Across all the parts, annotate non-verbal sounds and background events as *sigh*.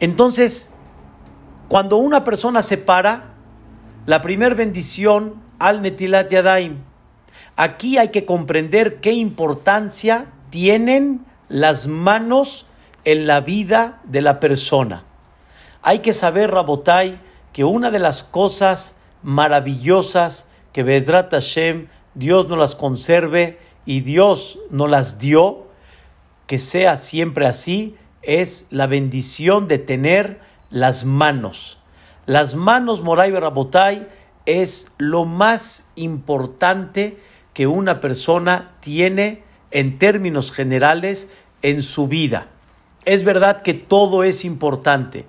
Entonces, cuando una persona se para, la primera bendición al Netilat Yadaim. Aquí hay que comprender qué importancia tienen las manos en la vida de la persona. Hay que saber, Rabotai, que una de las cosas maravillosas que Bezrat Hashem, Dios nos las conserve y Dios nos las dio, que sea siempre así, es la bendición de tener las manos. Las manos, Moray Rabotai, es lo más importante que una persona tiene en términos generales en su vida. Es verdad que todo es importante,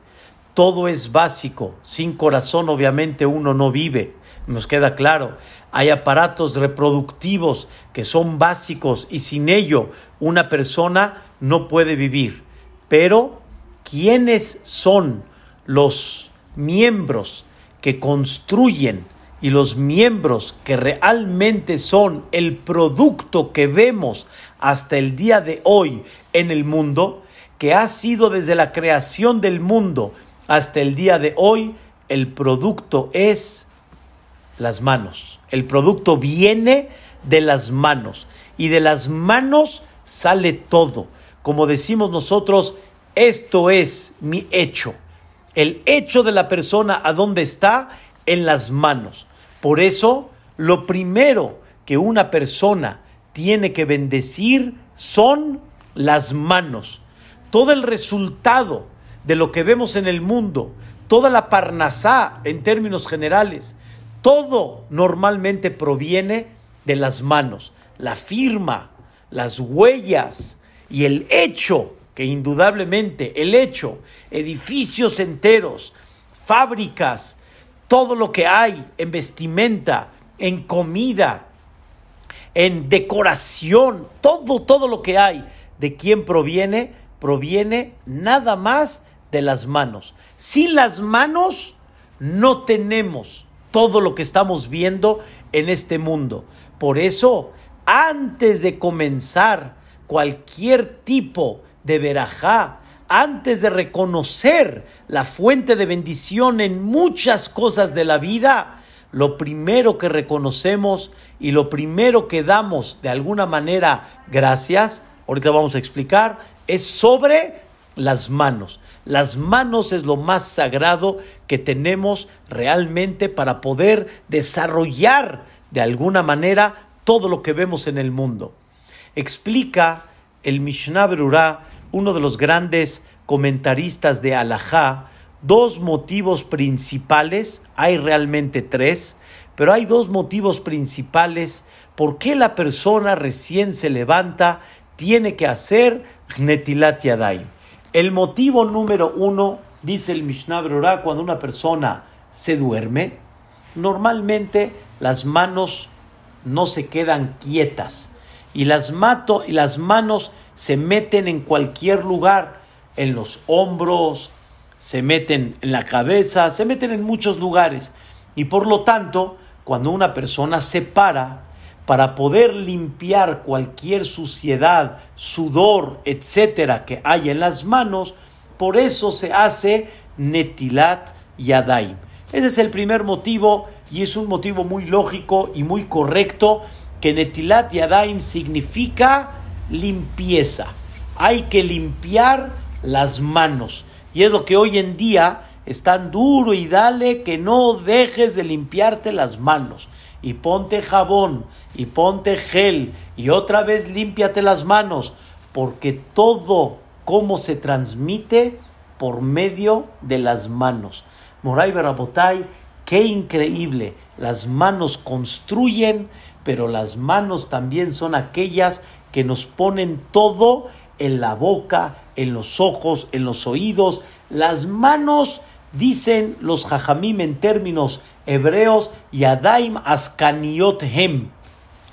todo es básico. Sin corazón obviamente uno no vive, nos queda claro. Hay aparatos reproductivos que son básicos y sin ello una persona no puede vivir. Pero, ¿quiénes son los miembros que construyen y los miembros que realmente son el producto que vemos hasta el día de hoy en el mundo, que ha sido desde la creación del mundo hasta el día de hoy, el producto es las manos. El producto viene de las manos y de las manos sale todo. Como decimos nosotros, esto es mi hecho. El hecho de la persona, ¿a dónde está? En las manos. Por eso, lo primero que una persona tiene que bendecir son las manos. Todo el resultado de lo que vemos en el mundo, toda la parnasá en términos generales, todo normalmente proviene de las manos. La firma, las huellas y el hecho, que indudablemente el hecho, edificios enteros, fábricas, todo lo que hay en vestimenta, en comida, en decoración, todo, todo lo que hay, ¿de quién proviene? Proviene nada más de las manos. Sin las manos no tenemos todo lo que estamos viendo en este mundo. Por eso, antes de comenzar cualquier tipo de verajá, antes de reconocer la fuente de bendición en muchas cosas de la vida, lo primero que reconocemos y lo primero que damos de alguna manera gracias, ahorita vamos a explicar, es sobre las manos. Las manos es lo más sagrado que tenemos realmente para poder desarrollar de alguna manera todo lo que vemos en el mundo. Explica el Mishnah Berurah uno de los grandes comentaristas de Alajá, dos motivos principales, hay realmente tres, pero hay dos motivos principales por qué la persona recién se levanta tiene que hacer Netilat Yadayim. El motivo número uno, dice el Mishnah Berurah, cuando una persona se duerme, normalmente las manos no se quedan quietas y las, mato, y las manos se meten en cualquier lugar, en los hombros, se meten en la cabeza, se meten en muchos lugares. Y por lo tanto, cuando una persona se para para poder limpiar cualquier suciedad, sudor, etcétera, que hay en las manos, por eso se hace netilat yadaim. Ese es el primer motivo y es un motivo muy lógico y muy correcto que netilat yadaim significa limpieza. Hay que limpiar las manos. Y es lo que hoy en día es tan duro y dale que no dejes de limpiarte las manos. Y ponte jabón, y ponte gel, y otra vez límpiate las manos, porque todo cómo se transmite por medio de las manos. Moray Barabotay, qué increíble. Las manos construyen, pero las manos también son aquellas que nos ponen todo en la boca, en los ojos, en los oídos. Las manos, dicen los jajamim en términos hebreos, yadaim askaniot hem.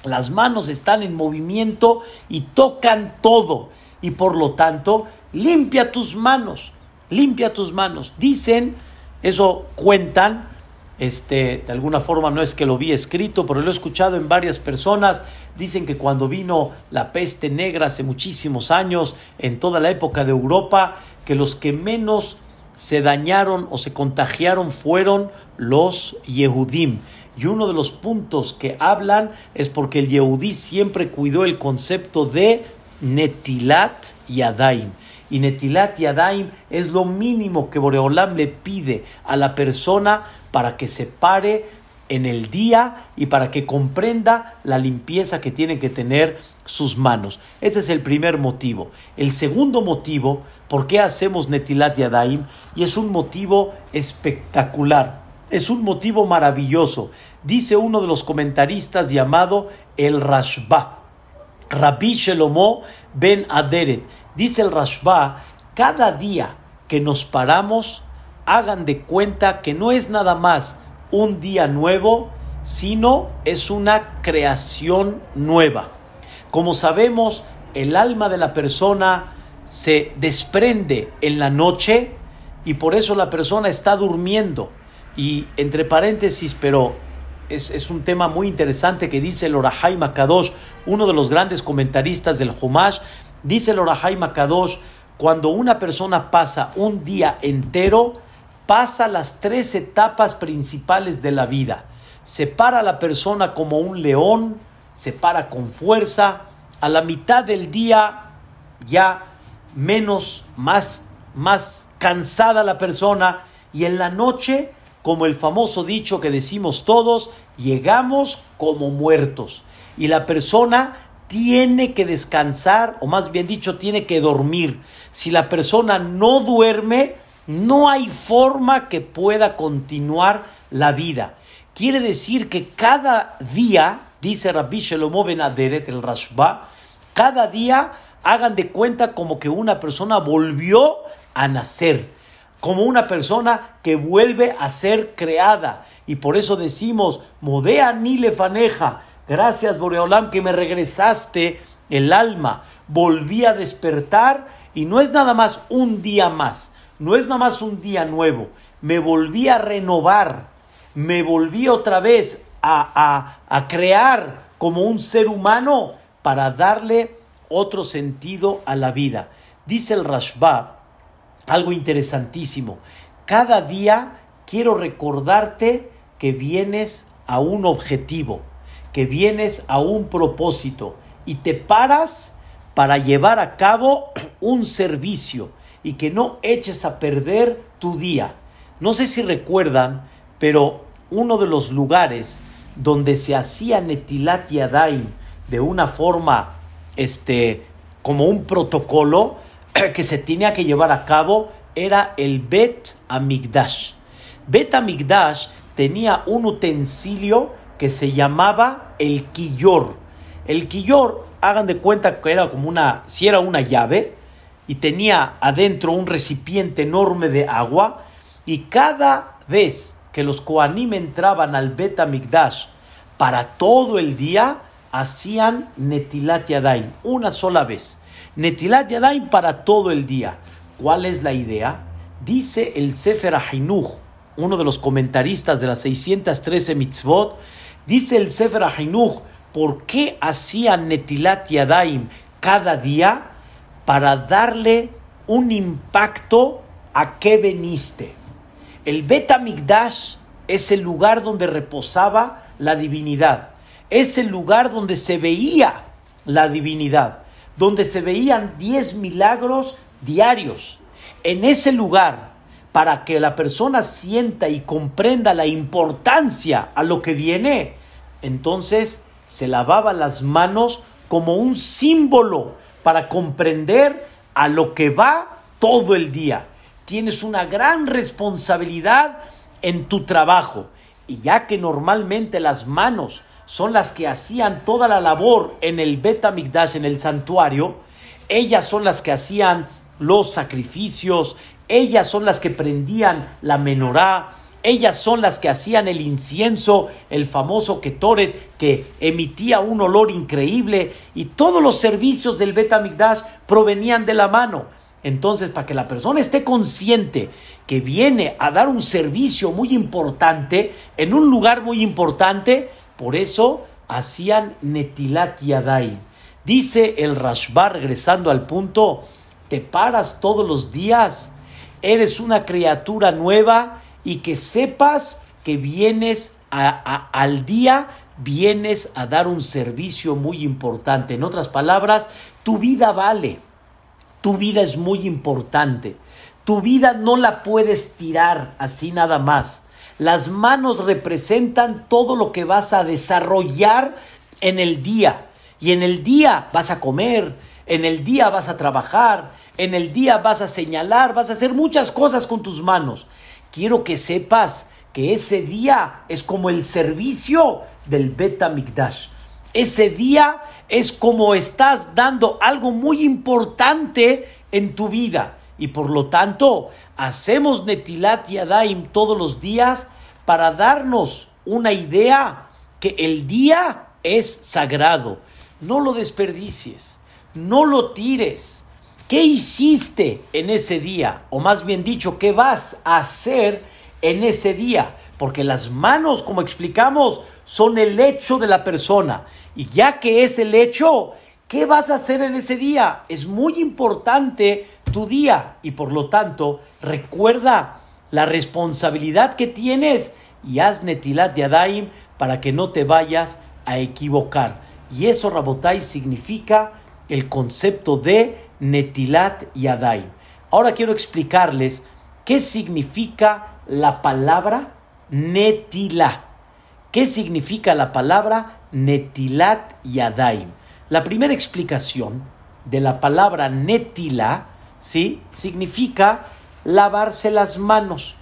Las manos están en movimiento y tocan todo. Y por lo tanto, limpia tus manos, limpia tus manos. Dicen, eso cuentan, este, de alguna forma no es que lo vi escrito, pero lo he escuchado en varias personas. Dicen que cuando vino la peste negra hace muchísimos años, en toda la época de Europa, que los que menos se dañaron o se contagiaron fueron los Yehudim. Y uno de los puntos que hablan es porque el Yehudí siempre cuidó el concepto de Netilat Yadaim. Y Netilat Yadaim es lo mínimo que Boreolam le pide a la persona para que se pare en el día y para que comprenda la limpieza que tienen que tener sus manos. Ese es el primer motivo. El segundo motivo, ¿por qué hacemos Netilat Yadaim? Y es un motivo espectacular. Es un motivo maravilloso. Dice uno de los comentaristas llamado el Rashba. Rabbi Shelomo ben Aderet. Dice el Rashba, cada día que nos paramos, hagan de cuenta que no es nada más un día nuevo, sino es una creación nueva. Como sabemos, el alma de la persona se desprende en la noche y por eso la persona está durmiendo. Y entre paréntesis, pero es, un tema muy interesante que dice el Orahai Makadosh, uno de los grandes comentaristas del Humash, dice el Orahai Makadosh, cuando una persona pasa un día entero, pasa las tres etapas principales de la vida. Se para la persona como un león, se para con fuerza, a la mitad del día ya menos, más, más cansada la persona y en la noche como el famoso dicho que decimos todos, llegamos como muertos. Y la persona tiene que descansar, o más bien dicho, tiene que dormir. Si la persona no duerme, no hay forma que pueda continuar la vida. Quiere decir que cada día, dice Rabbi Shelomo Ben Aderet el Rashba, cada día hagan de cuenta como que una persona volvió a nacer como una persona que vuelve a ser creada. Y por eso decimos, Modea ni lefaneja, gracias Boreolam que me regresaste el alma, volví a despertar y no es nada más un día más, no es nada más un día nuevo, me volví a renovar, me volví otra vez a, a crear como un ser humano para darle otro sentido a la vida. Dice el Rashba, algo interesantísimo. Cada día quiero recordarte que vienes a un objetivo, que vienes a un propósito y te paras para llevar a cabo un servicio y que no eches a perder tu día. No sé si recuerdan, pero uno de los lugares donde se hacía Netilat Yadaim de una forma, este, como un protocolo, *clears throat* que se tenía que llevar a cabo era el Bet Amigdash. Bet Amigdash tenía un utensilio que se llamaba el quillor. El quillor, hagan de cuenta que era como una, si era una llave, y tenía adentro un recipiente enorme de agua, y cada vez que los Koanim entraban al Bet Amigdash para todo el día, hacían Netilat Yadayim, una sola vez. Netilat Yadayim para todo el día. ¿Cuál es la idea? Dice el Sefer Ahinuch, uno de los comentaristas de las 613 mitzvot, dice el Sefer Ahinuch, ¿por qué hacían Netilat Yadayim cada día? Para darle un impacto a qué veniste. El Bet Amigdash es el lugar donde reposaba la divinidad. Es el lugar donde se veía la divinidad donde se veían 10 milagros diarios. En ese lugar, para que la persona sienta y comprenda la importancia a lo que viene, entonces se lavaba las manos como un símbolo para comprender a lo que va todo el día. Tienes una gran responsabilidad en tu trabajo. Y ya que normalmente las manos son las que hacían toda la labor en el Betamigdash, en el santuario. Ellas son las que hacían los sacrificios, ellas son las que prendían la menorá, ellas son las que hacían el incienso, el famoso ketoret, que emitía un olor increíble, y todos los servicios del Betamigdash provenían de la mano. Entonces, para que la persona esté consciente que viene a dar un servicio muy importante, en un lugar muy importante, por eso hacían Netilat Yadai. Dice el Rashbar, regresando al punto, te paras todos los días eres una criatura nueva y que sepas que vienes al día, vienes a dar un servicio muy importante. En otras palabras, tu vida vale, tu vida es muy importante. Tu vida no la puedes tirar así nada más. Las manos representan todo lo que vas a desarrollar en el día. Y en el día vas a comer, en el día vas a trabajar, en el día vas a señalar, vas a hacer muchas cosas con tus manos. Quiero que sepas que ese día es como el servicio del Beta Mikdash. Ese día es como estás dando algo muy importante en tu vida. Y por lo tanto, hacemos Netilat Yadaim todos los días para darnos una idea que el día es sagrado. No lo desperdicies, no lo tires. ¿Qué hiciste en ese día? O más bien dicho, ¿qué vas a hacer en ese día? Porque las manos, como explicamos, son el hecho de la persona. Y ya que es el hecho, ¿Qué vas a hacer en ese día? Es muy importante tu día y por lo tanto recuerda la responsabilidad que tienes y haz netilat yadaim para que no te vayas a equivocar. Y eso, Rabotai, significa el concepto de netilat yadaim. Ahora quiero explicarles qué significa la palabra netila. ¿Qué significa la palabra netilat yadaim? La primera explicación de la palabra netila, ¿sí? Significa lavarse las manos.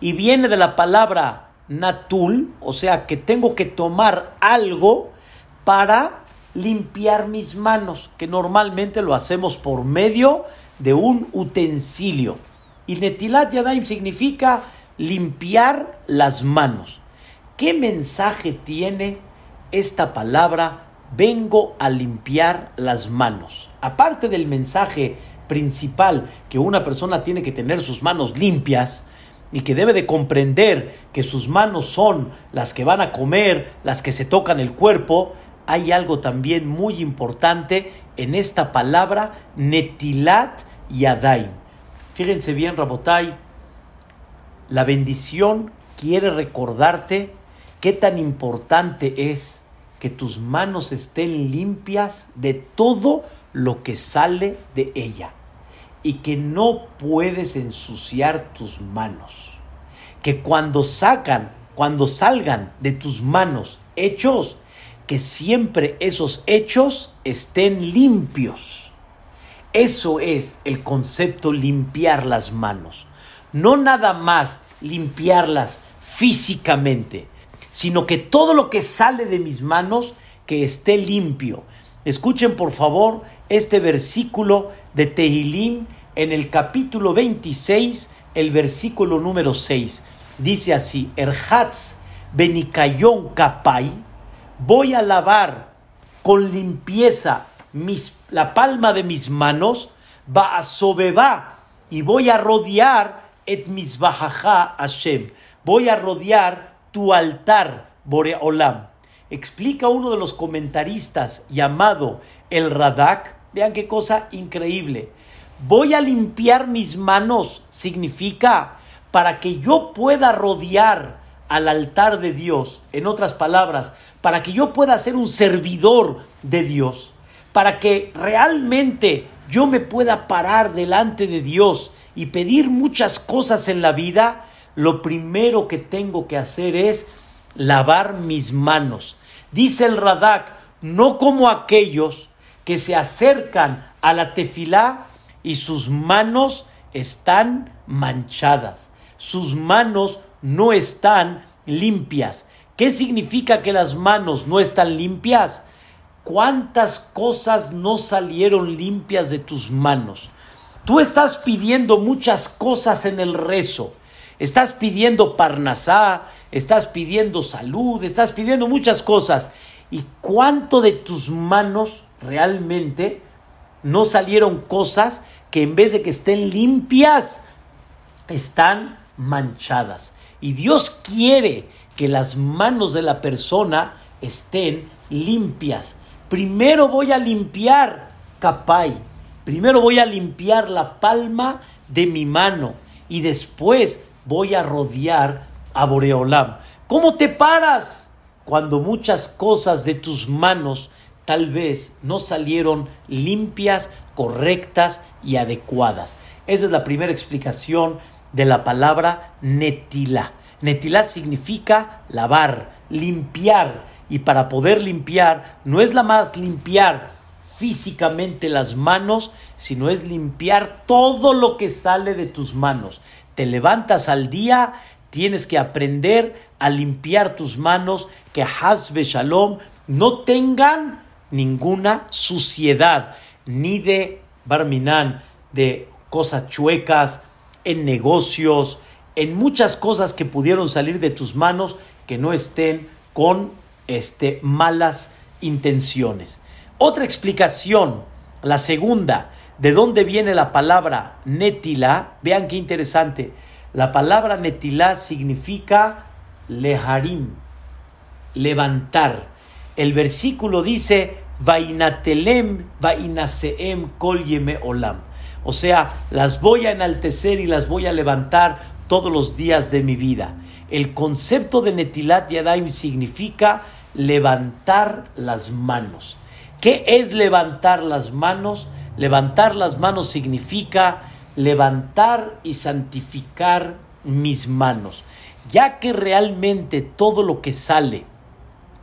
Y viene de la palabra natul, o sea que tengo que tomar algo para limpiar mis manos, que normalmente lo hacemos por medio de un utensilio. Y netilat yadaim significa limpiar las manos. ¿Qué mensaje tiene esta palabra vengo a limpiar las manos. Aparte del mensaje principal que una persona tiene que tener sus manos limpias y que debe de comprender que sus manos son las que van a comer, las que se tocan el cuerpo, hay algo también muy importante en esta palabra netilat yadaim. Fíjense bien, Rabotai, la bendición quiere recordarte qué tan importante es que tus manos estén limpias de todo lo que sale de ella y que no puedes ensuciar tus manos. Que cuando sacan, cuando salgan de tus manos hechos, que siempre esos hechos estén limpios. Eso es el concepto limpiar las manos. No nada más limpiarlas físicamente, sino que todo lo que sale de mis manos, que esté limpio. Escuchen por favor este versículo de Tehilim en el capítulo 26, el versículo número 6. Dice así, Erhatz benikayon kapai, voy a lavar con limpieza mis, la palma de mis manos, va a sobeba y voy a rodear et mis Hashem. Voy a rodear tu altar, Boreolam. Explica uno de los comentaristas llamado el Radak. Vean qué cosa increíble. Voy a limpiar mis manos significa para que yo pueda rodear al altar de Dios. En otras palabras, para que yo pueda ser un servidor de Dios. Para que realmente yo me pueda parar delante de Dios y pedir muchas cosas en la vida lo primero que tengo que hacer es lavar mis manos. Dice el Radak, no como aquellos que se acercan a la tefilá y sus manos están manchadas, sus manos no están limpias. ¿Qué significa que las manos no están limpias? ¿Cuántas cosas no salieron limpias de tus manos? Tú estás pidiendo muchas cosas en el rezo Estás pidiendo parnasá, estás pidiendo salud, estás pidiendo muchas cosas. ¿Y cuánto de tus manos realmente no salieron cosas que en vez de que estén limpias, están manchadas? Y Dios quiere que las manos de la persona estén limpias. Primero voy a limpiar capay, primero voy a limpiar la palma de mi mano y después voy a rodear a Boreolam. ¿Cómo te paras cuando muchas cosas de tus manos tal vez no salieron limpias, correctas y adecuadas? Esa es la primera explicación de la palabra netilá. Netilá significa lavar, limpiar. Y para poder limpiar, no es la más limpiar físicamente las manos, sino es limpiar todo lo que sale de tus manos. Te levantas al día, tienes que aprender a limpiar tus manos, que Hazbe Shalom no tengan ninguna suciedad, ni de barminán, de cosas chuecas, en negocios, en muchas cosas que pudieron salir de tus manos que no estén con este, malas intenciones. Otra explicación, la segunda, de dónde viene la palabra netila, vean qué interesante. La palabra netila significa leharim, levantar. El versículo dice, vainatelem, vainaseem, kol olam. O sea, las voy a enaltecer y las voy a levantar todos los días de mi vida. El concepto de Netilat Yadaim significa levantar las manos. ¿Qué es levantar las manos? Levantar las manos significa levantar y santificar mis manos, ya que realmente todo lo que sale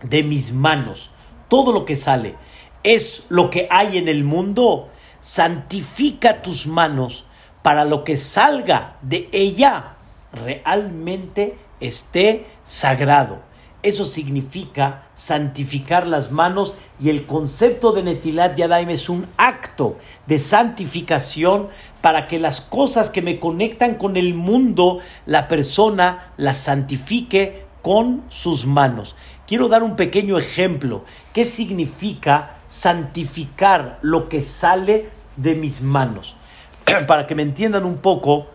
de mis manos, todo lo que sale, es lo que hay en el mundo, santifica tus manos para lo que salga de ella realmente esté sagrado. Eso significa santificar las manos y el concepto de Netilat Yadaim es un acto de santificación para que las cosas que me conectan con el mundo, la persona las santifique con sus manos. Quiero dar un pequeño ejemplo. ¿Qué significa santificar lo que sale de mis manos? *clears throat* para que me entiendan un poco,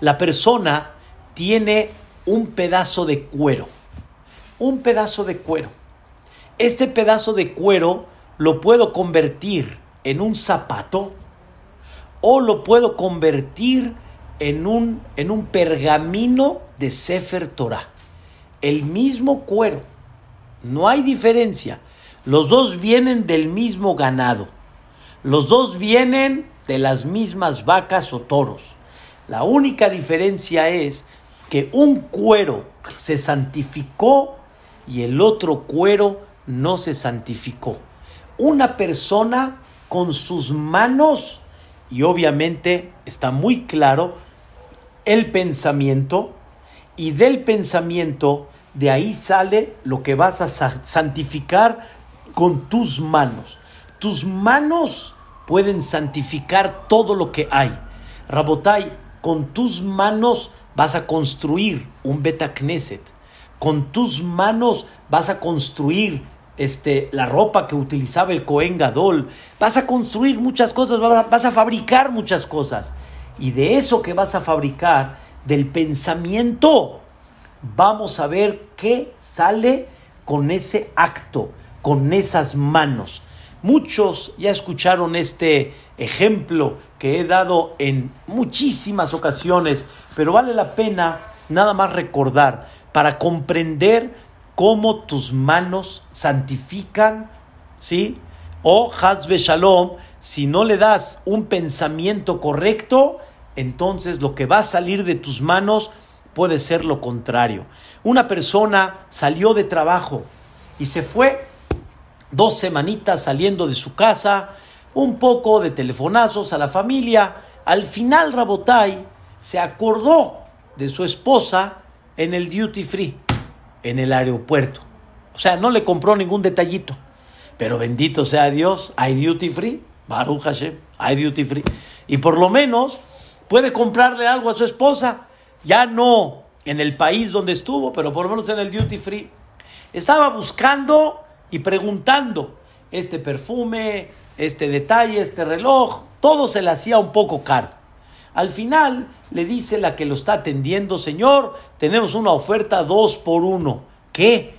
la persona tiene un pedazo de cuero un pedazo de cuero. Este pedazo de cuero lo puedo convertir en un zapato o lo puedo convertir en un, en un pergamino de Sefer Torah. El mismo cuero. No hay diferencia. Los dos vienen del mismo ganado. Los dos vienen de las mismas vacas o toros. La única diferencia es que un cuero se santificó y el otro cuero no se santificó. Una persona con sus manos, y obviamente está muy claro el pensamiento, y del pensamiento de ahí sale lo que vas a santificar con tus manos. Tus manos pueden santificar todo lo que hay. Rabotai, con tus manos vas a construir un Betacneset con tus manos vas a construir este, la ropa que utilizaba el Cohen Gadol, vas a construir muchas cosas, vas a fabricar muchas cosas. Y de eso que vas a fabricar, del pensamiento, vamos a ver qué sale con ese acto, con esas manos. Muchos ya escucharon este ejemplo que he dado en muchísimas ocasiones, pero vale la pena nada más recordar para comprender cómo tus manos santifican, ¿sí? O Hazbe Shalom, si no le das un pensamiento correcto, entonces lo que va a salir de tus manos puede ser lo contrario. Una persona salió de trabajo y se fue dos semanitas saliendo de su casa, un poco de telefonazos a la familia. Al final Rabotai se acordó de su esposa en el duty free, en el aeropuerto. O sea, no le compró ningún detallito. Pero bendito sea Dios, hay duty free, Baruch Hashem, hay duty free. Y por lo menos puede comprarle algo a su esposa. Ya no en el país donde estuvo, pero por lo menos en el duty free. Estaba buscando y preguntando este perfume, este detalle, este reloj, todo se le hacía un poco caro. Al final le dice la que lo está atendiendo, Señor, tenemos una oferta dos por uno. ¿Qué?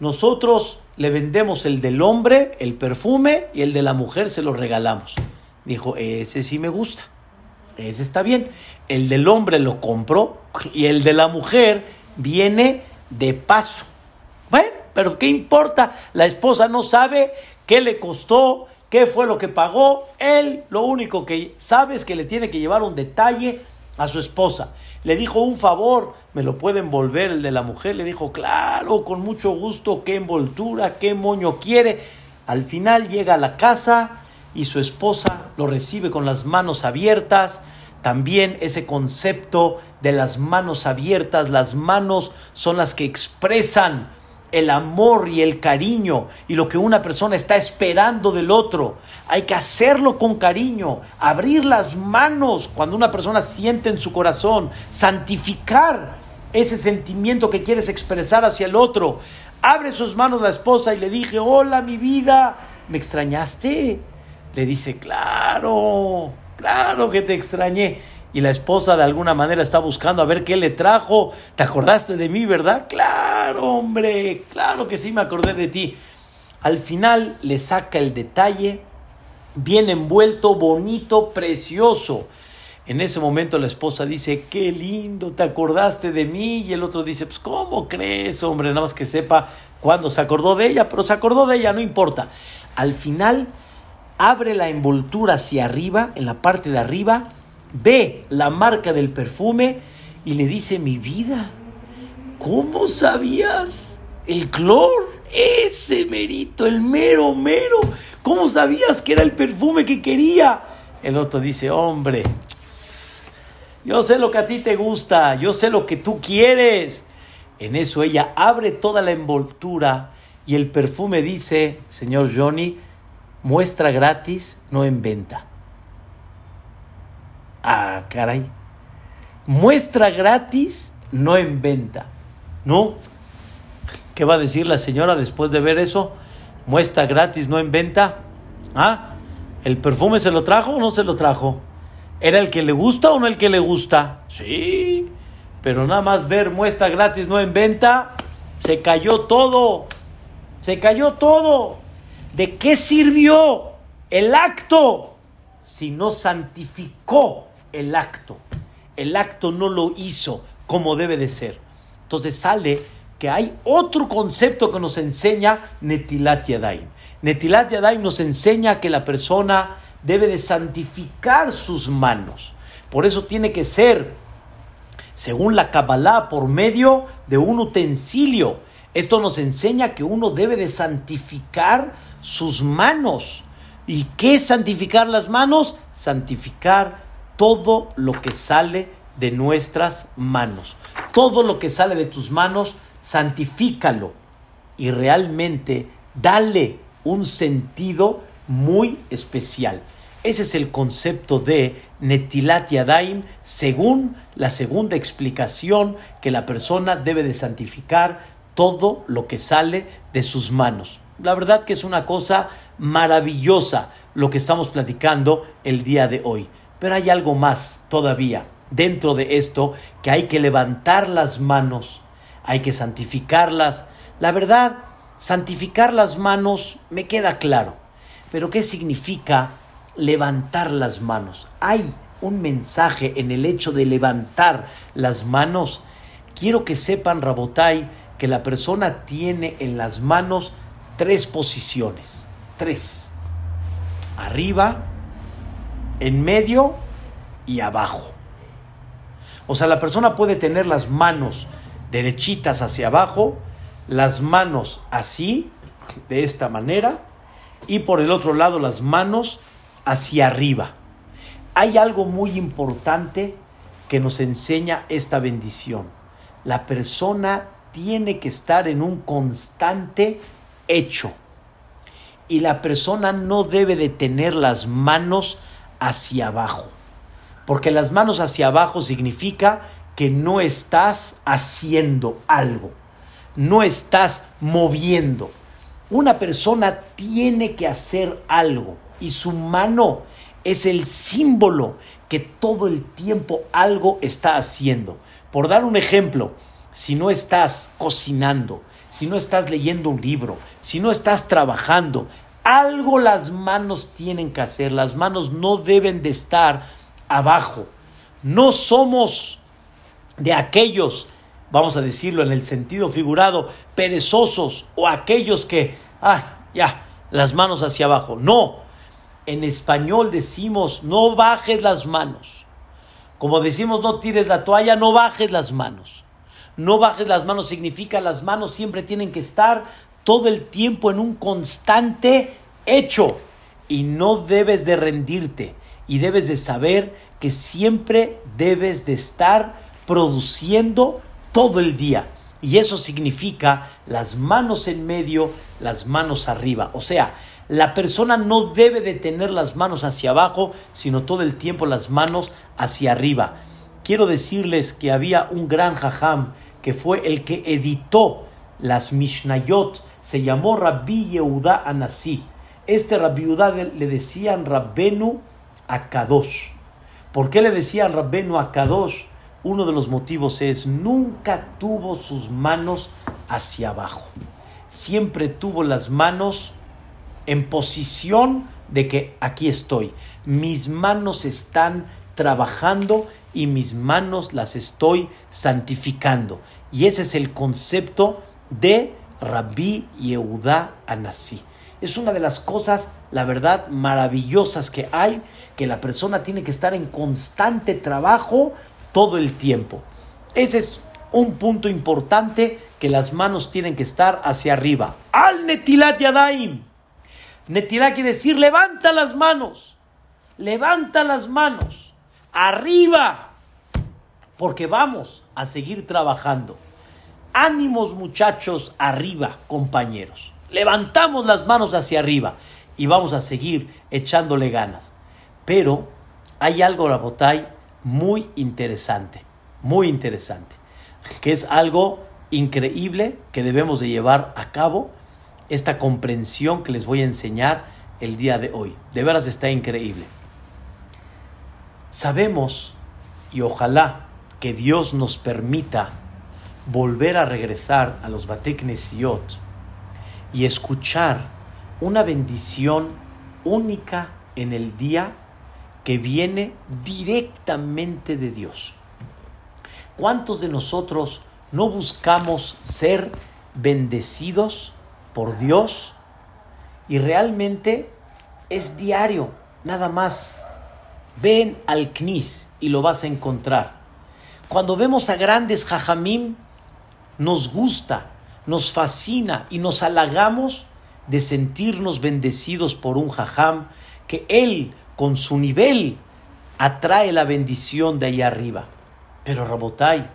Nosotros le vendemos el del hombre, el perfume, y el de la mujer se lo regalamos. Dijo, ese sí me gusta. ese está bien. El del hombre lo compró y el de la mujer viene de paso. Bueno, pero ¿qué importa? La esposa no sabe qué le costó, qué fue lo que pagó. Él lo único que sabe es que le tiene que llevar un detalle a su esposa. Le dijo un favor, ¿me lo puede envolver el de la mujer? Le dijo, claro, con mucho gusto, qué envoltura, qué moño quiere. Al final llega a la casa y su esposa lo recibe con las manos abiertas. También ese concepto de las manos abiertas, las manos son las que expresan el amor y el cariño y lo que una persona está esperando del otro. Hay que hacerlo con cariño, abrir las manos cuando una persona siente en su corazón, santificar ese sentimiento que quieres expresar hacia el otro. Abre sus manos la esposa y le dije, hola mi vida, ¿me extrañaste? Le dice, claro, claro que te extrañé y la esposa de alguna manera está buscando a ver qué le trajo. ¿Te acordaste de mí, verdad? Claro, hombre, claro que sí me acordé de ti. Al final le saca el detalle, bien envuelto, bonito, precioso. En ese momento la esposa dice, qué lindo, te acordaste de mí. Y el otro dice, pues ¿cómo crees, hombre? Nada más que sepa cuándo se acordó de ella, pero se acordó de ella, no importa. Al final abre la envoltura hacia arriba, en la parte de arriba, ve la marca del perfume y le dice, mi vida, ¿cómo sabías? El clor, ese merito, el mero mero, ¿cómo sabías que era el perfume que quería? El otro dice, hombre, yo sé lo que a ti te gusta, yo sé lo que tú quieres. En eso ella abre toda la envoltura y el perfume dice, señor Johnny, muestra gratis, no en venta. Ah, caray. Muestra gratis, no en venta. ¿No? ¿Qué va a decir la señora después de ver eso? Muestra gratis, no en venta. ¿Ah? ¿El perfume se lo trajo o no se lo trajo? ¿Era el que le gusta o no el que le gusta? Sí. Pero nada más ver muestra gratis, no en venta, se cayó todo. Se cayó todo. ¿De qué sirvió el acto si no santificó el acto. El acto no lo hizo como debe de ser. Entonces sale que hay otro concepto que nos enseña Netilat Yadayim. Netilat Yadayim nos enseña que la persona debe de santificar sus manos. Por eso tiene que ser, según la Kabbalah, por medio de un utensilio. Esto nos enseña que uno debe de santificar sus manos. ¿Y qué es santificar las manos? Santificar todo lo que sale de nuestras manos. Todo lo que sale de tus manos, santifícalo y realmente dale un sentido muy especial. Ese es el concepto de Netilat Yadaim, según la segunda explicación que la persona debe de santificar todo lo que sale de sus manos. La verdad que es una cosa maravillosa lo que estamos platicando el día de hoy. Pero hay algo más todavía dentro de esto que hay que levantar las manos, hay que santificarlas. La verdad, santificar las manos me queda claro. Pero ¿qué significa levantar las manos? Hay un mensaje en el hecho de levantar las manos. Quiero que sepan, Rabotai, que la persona tiene en las manos tres posiciones. Tres. Arriba, en medio y abajo. O sea, la persona puede tener las manos derechitas hacia abajo, las manos así, de esta manera, y por el otro lado las manos hacia arriba. Hay algo muy importante que nos enseña esta bendición. La persona tiene que estar en un constante hecho. Y la persona no debe de tener las manos hacia abajo. Porque las manos hacia abajo significa que no estás haciendo algo, no estás moviendo. Una persona tiene que hacer algo y su mano es el símbolo que todo el tiempo algo está haciendo. Por dar un ejemplo, si no estás cocinando, si no estás leyendo un libro, si no estás trabajando, algo las manos tienen que hacer. Las manos no deben de estar abajo. No somos de aquellos, vamos a decirlo en el sentido figurado, perezosos o aquellos que, ah, ya, las manos hacia abajo. No, en español decimos, no bajes las manos. Como decimos, no tires la toalla, no bajes las manos. No bajes las manos significa las manos siempre tienen que estar todo el tiempo en un constante hecho y no debes de rendirte y debes de saber que siempre debes de estar produciendo todo el día. Y eso significa las manos en medio, las manos arriba. O sea, la persona no debe de tener las manos hacia abajo, sino todo el tiempo las manos hacia arriba. Quiero decirles que había un gran jajam que fue el que editó las Mishnayot, se llamó Rabbi Yehuda Anasí. Este Rabbi Yehuda le decían Rabbenu Akadosh. ¿Por qué le decían Rabbenu Akadosh? Uno de los motivos es nunca tuvo sus manos hacia abajo. Siempre tuvo las manos en posición de que aquí estoy. Mis manos están trabajando y mis manos las estoy santificando. Y ese es el concepto de Rabbi Yehuda Anasí. Es una de las cosas, la verdad, maravillosas que hay, que la persona tiene que estar en constante trabajo todo el tiempo. Ese es un punto importante que las manos tienen que estar hacia arriba. Al Netilat Yadaim. Netilat quiere decir levanta las manos. Levanta las manos. Arriba. Porque vamos a seguir trabajando. Ánimos muchachos arriba, compañeros. Levantamos las manos hacia arriba y vamos a seguir echándole ganas. Pero hay algo, Rabotay, muy interesante, muy interesante, que es algo increíble que debemos de llevar a cabo, esta comprensión que les voy a enseñar el día de hoy. De veras está increíble. Sabemos, y ojalá que Dios nos permita volver a regresar a los Bateknesiot y escuchar una bendición única en el día que viene directamente de Dios. ¿Cuántos de nosotros no buscamos ser bendecidos por Dios? Y realmente es diario, nada más. Ven al Knis y lo vas a encontrar. Cuando vemos a grandes jajamim, nos gusta, nos fascina y nos halagamos de sentirnos bendecidos por un jajam que él con su nivel atrae la bendición de ahí arriba. Pero Rabotai,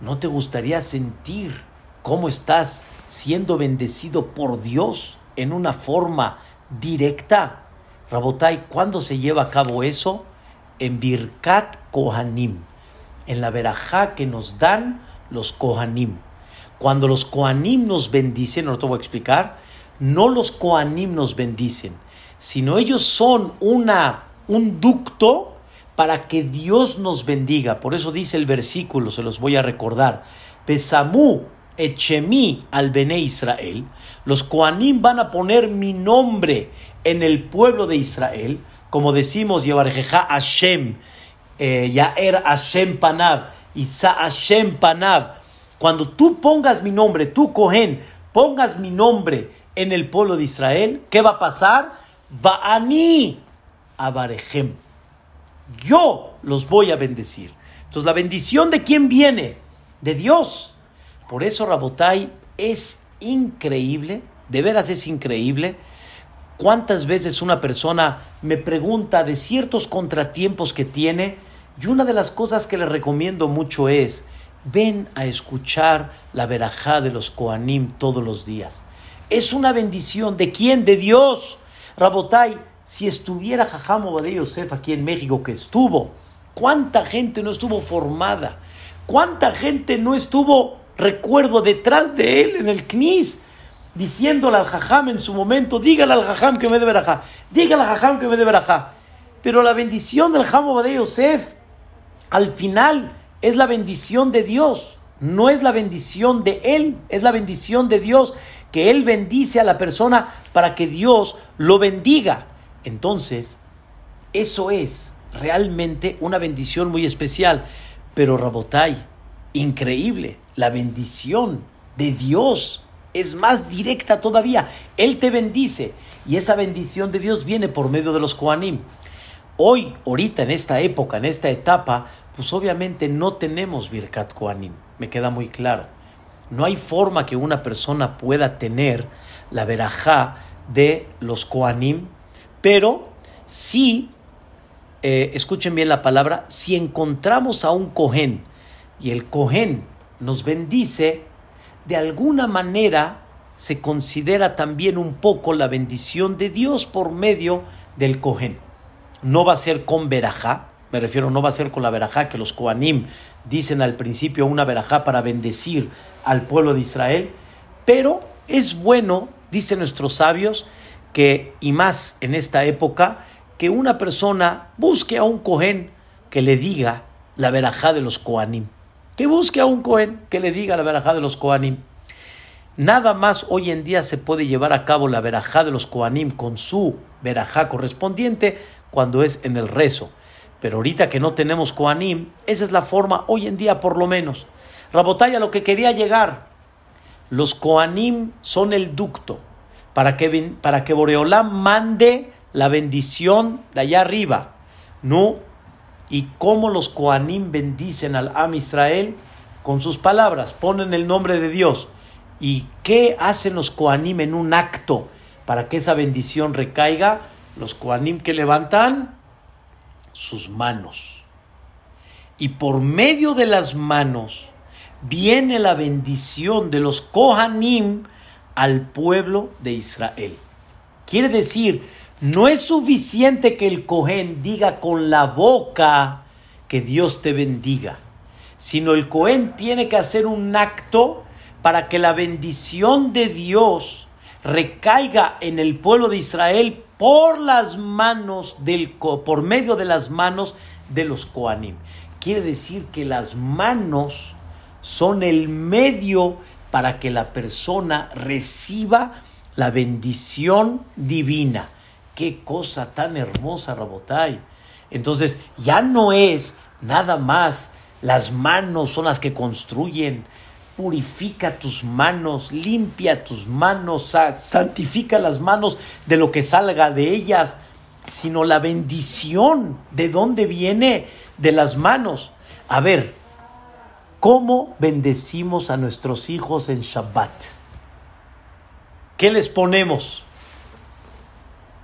¿no te gustaría sentir cómo estás siendo bendecido por Dios en una forma directa? Rabotai, ¿cuándo se lleva a cabo eso? En Birkat Kohanim, en la verajá que nos dan los Kohanim. Cuando los Kohanim nos bendicen, no te voy a explicar, no los Kohanim nos bendicen, sino ellos son una, un ducto para que Dios nos bendiga. Por eso dice el versículo, se los voy a recordar. Pesamú echemi al Bene Israel. Los Kohanim van a poner mi nombre en el pueblo de Israel, como decimos, Yevarejeja Hashem, eh, Yaer Hashem Panav, Isa Hashem Panav. Cuando tú pongas mi nombre, tú Cohen, pongas mi nombre en el pueblo de Israel, ¿qué va a pasar? Va a mí, Barejem. Yo los voy a bendecir. Entonces, la bendición de quién viene? De Dios. Por eso, Rabotai, es increíble, de veras es increíble. ¿Cuántas veces una persona me pregunta de ciertos contratiempos que tiene? Y una de las cosas que le recomiendo mucho es, ven a escuchar la verajá de los Koanim todos los días. Es una bendición. ¿De quién? De Dios. Rabotai, si estuviera Jajam Obadei Yosef aquí en México, que estuvo, ¿cuánta gente no estuvo formada? ¿Cuánta gente no estuvo, recuerdo, detrás de él en el CNIS? Diciéndole al Jajam en su momento, dígale al Jajam que me dé verajá, dígale al Jajam que me dé verajá. Pero la bendición del Jajam Obadei Yosef, al final, es la bendición de Dios, no es la bendición de Él, es la bendición de Dios, que Él bendice a la persona para que Dios lo bendiga. Entonces, eso es, realmente una bendición muy especial. Pero Rabotai, increíble, la bendición de Dios es más directa todavía. Él te bendice y esa bendición de Dios viene por medio de los Koanim. Hoy, ahorita, en esta época, en esta etapa, pues obviamente no tenemos Birkat Koanim. Me queda muy claro. No hay forma que una persona pueda tener la verajá de los Koanim, pero sí, eh, escuchen bien la palabra, si encontramos a un Kohen y el Kohen nos bendice, de alguna manera se considera también un poco la bendición de Dios por medio del Kohen. No va a ser con verajá, me refiero, no va a ser con la verajá que los Kohanim dicen al principio una verajá para bendecir al pueblo de Israel, pero es bueno, dicen nuestros sabios, que, y más en esta época, que una persona busque a un Kohen que le diga la verajá de los Kohanim. Que busque a un Kohen que le diga la verajá de los Kohanim. Nada más hoy en día se puede llevar a cabo la verajá de los Kohanim con su verajá correspondiente cuando es en el rezo. Pero ahorita que no tenemos Kohanim, esa es la forma hoy en día por lo menos. Rabotaya, lo que quería llegar, los Kohanim son el ducto para que, para que Boreolam mande la bendición de allá arriba. ¿No? Y cómo los Kohanim bendicen al Am Israel con sus palabras, ponen el nombre de Dios. ¿Y qué hacen los Koanim en un acto para que esa bendición recaiga? Los Koanim que levantan sus manos. Y por medio de las manos viene la bendición de los Kohanim al pueblo de Israel. Quiere decir, no es suficiente que el Cohen diga con la boca que Dios te bendiga, sino el Cohen tiene que hacer un acto para que la bendición de Dios recaiga en el pueblo de Israel por las manos del por medio de las manos de los Koanim. Quiere decir que las manos son el medio para que la persona reciba la bendición divina. Qué cosa tan hermosa, Rabotai. Entonces, ya no es nada más las manos son las que construyen, purifica tus manos, limpia tus manos, santifica las manos de lo que salga de ellas, sino la bendición de dónde viene de las manos. A ver, ¿cómo bendecimos a nuestros hijos en Shabbat? ¿Qué les ponemos?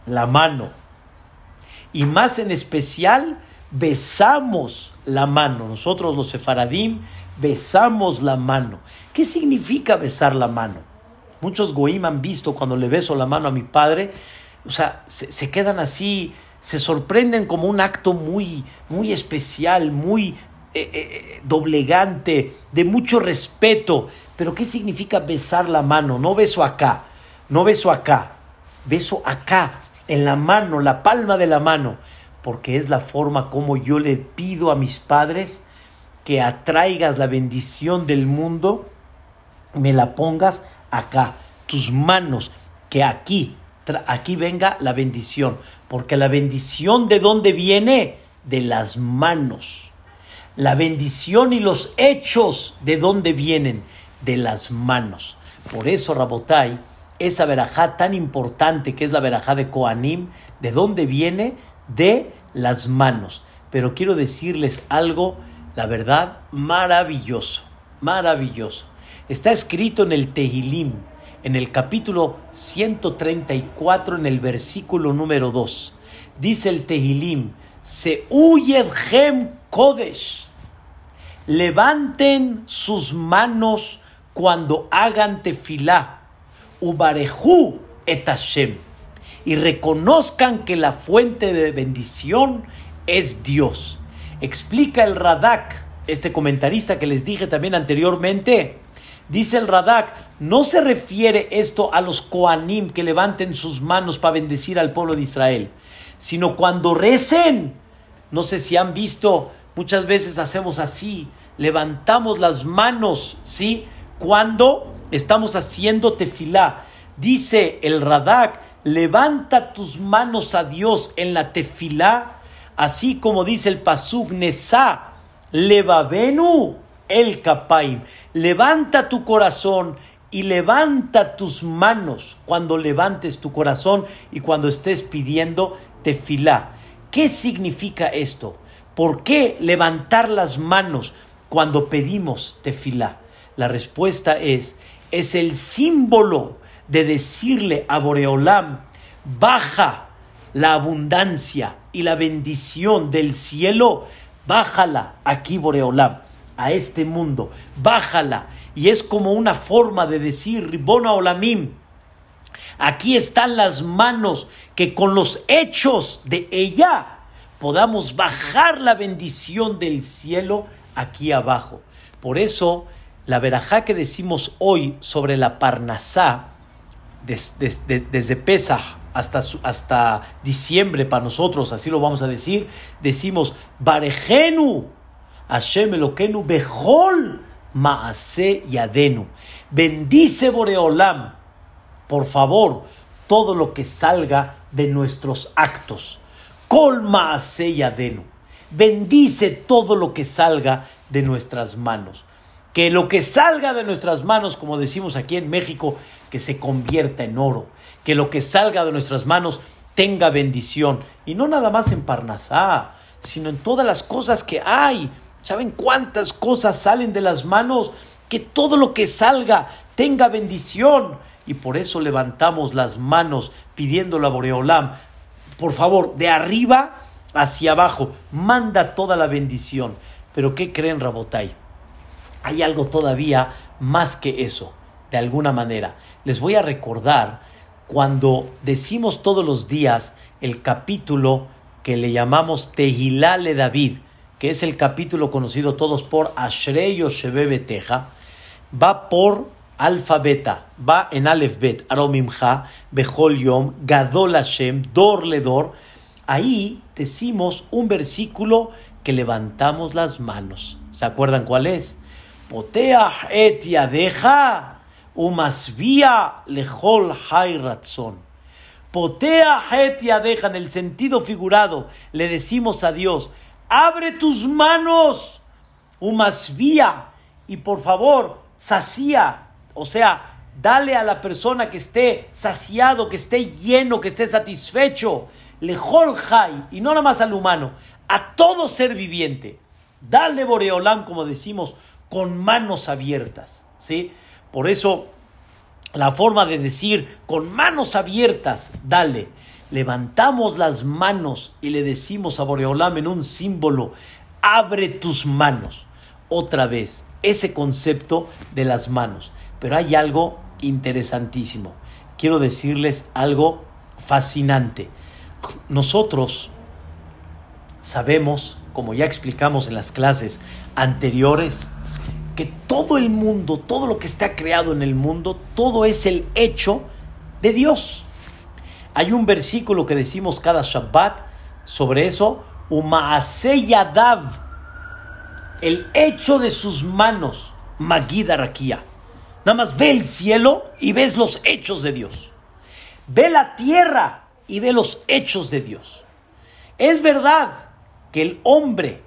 La mano. Y más en especial, besamos la mano. Nosotros los sefaradim besamos la mano. ¿Qué significa besar la mano? Muchos goim han visto cuando le beso la mano a mi padre, o sea, se, quedan así, se sorprenden como un acto muy, muy especial, muy eh, eh, doblegante, de mucho respeto. Pero ¿qué significa besar la mano? No beso acá, no beso acá, beso acá, en la mano, la palma de la mano, porque es la forma como yo le pido a mis padres que atraigas la bendición del mundo, me la pongas acá, tus manos, que aquí, aquí venga la bendición, porque la bendición de dónde viene? De las manos. La bendición y los hechos de dónde vienen? De las manos. Por eso, Rabotai, esa verajá tan importante que es la verajá de Koanim, ¿de dónde viene? De las manos. Pero quiero decirles algo la verdad, maravilloso, maravilloso. Está escrito en el Tehilim, en el capítulo 134, en el versículo número 2. Dice el Tehilim, se Gem Kodesh. Levanten sus manos cuando hagan tefilá, ubarehu et Hashem, y reconozcan que la fuente de bendición es Dios Explica el Radak, este comentarista que les dije también anteriormente. Dice el Radak, no se refiere esto a los Koanim que levanten sus manos para bendecir al pueblo de Israel, sino cuando recen. No sé si han visto, muchas veces hacemos así, levantamos las manos, ¿sí? Cuando estamos haciendo tefilá. Dice el Radak, levanta tus manos a Dios en la tefilá Así como dice el Pasuk Nesa, Levavenu el Kapaim. Levanta tu corazón y levanta tus manos cuando levantes tu corazón y cuando estés pidiendo tefilá. ¿Qué significa esto? ¿Por qué levantar las manos cuando pedimos tefilá? La respuesta es, es el símbolo de decirle a Boreolam, baja la abundancia y la bendición del cielo, bájala aquí Boreolam, a este mundo, bájala. Y es como una forma de decir, Ribona Olamim, aquí están las manos que con los hechos de ella podamos bajar la bendición del cielo aquí abajo. Por eso, la verajá que decimos hoy sobre la Parnasá, desde Pesach hasta, hasta diciembre para nosotros, así lo vamos a decir, decimos, Barejenu, Hashem Elokenu, Behol, Maase Yadenu. Bendice Boreolam, por favor, todo lo que salga de nuestros actos. Colma Yadenu. Bendice todo lo que salga de nuestras manos. Que lo que salga de nuestras manos, como decimos aquí en México, que se convierta en oro. Que lo que salga de nuestras manos tenga bendición. Y no nada más en Parnasá, sino en todas las cosas que hay. ¿Saben cuántas cosas salen de las manos? Que todo lo que salga tenga bendición. Y por eso levantamos las manos pidiendo a Boreolam por favor, de arriba hacia abajo, manda toda la bendición. Pero ¿qué creen, Rabotai? Hay algo todavía más que eso, de alguna manera. Les voy a recordar cuando decimos todos los días el capítulo que le llamamos Tehilale David, que es el capítulo conocido todos por Ashrei Yoshebe Teja, va por alfabeta, va en Aleph Bet, Aromimcha, Bechol Yom, Gadol Hashem, Dor Ledor. Ahí decimos un versículo que levantamos las manos. ¿Se acuerdan cuál es? Potea et yadeja, umasvia lechol hay razón. Potea et yadeja, en el sentido figurado, le decimos a Dios, abre tus manos, umasvia, y por favor, sacía o sea, dale a la persona que esté saciado, que esté lleno, que esté satisfecho. Lejol Jai, y no nada más al humano, a todo ser viviente. Dale Boreolam, como decimos, con manos abiertas. ¿sí? Por eso, la forma de decir con manos abiertas, dale. Levantamos las manos y le decimos a Boreolam en un símbolo, abre tus manos. Otra vez, ese concepto de las manos. Pero hay algo interesantísimo. Quiero decirles algo fascinante. Nosotros sabemos, como ya explicamos en las clases anteriores, todo el mundo, todo lo que está creado en el mundo, todo es el hecho de Dios. Hay un versículo que decimos cada Shabbat sobre eso, Umaaseyadav, el hecho de sus manos, Magida Rakia. Nada más ve el cielo y ves los hechos de Dios. Ve la tierra y ve los hechos de Dios. Es verdad que el hombre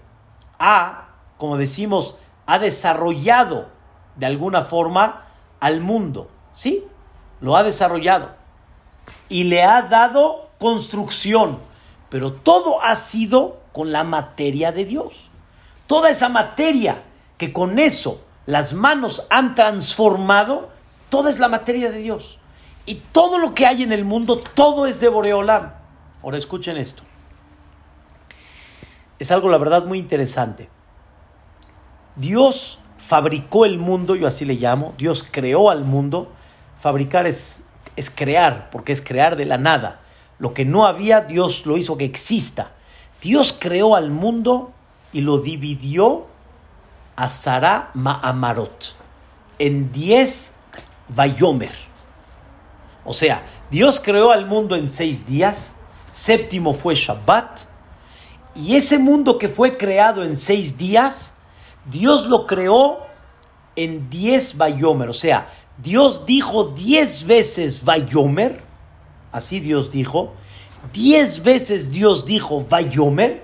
ha, como decimos, ha desarrollado de alguna forma al mundo. ¿Sí? Lo ha desarrollado. Y le ha dado construcción. Pero todo ha sido con la materia de Dios. Toda esa materia que con eso las manos han transformado, toda es la materia de Dios. Y todo lo que hay en el mundo, todo es de Boreolam. Ahora escuchen esto. Es algo, la verdad, muy interesante. Dios fabricó el mundo, yo así le llamo. Dios creó al mundo. Fabricar es, es crear, porque es crear de la nada. Lo que no había, Dios lo hizo que exista. Dios creó al mundo y lo dividió a Sara Ma'amarot en 10 Bayomer. O sea, Dios creó al mundo en seis días, séptimo fue Shabbat, y ese mundo que fue creado en seis días, Dios lo creó en 10 Bayomer. O sea, Dios dijo 10 veces Bayomer, así Dios dijo, 10 veces Dios dijo Bayomer,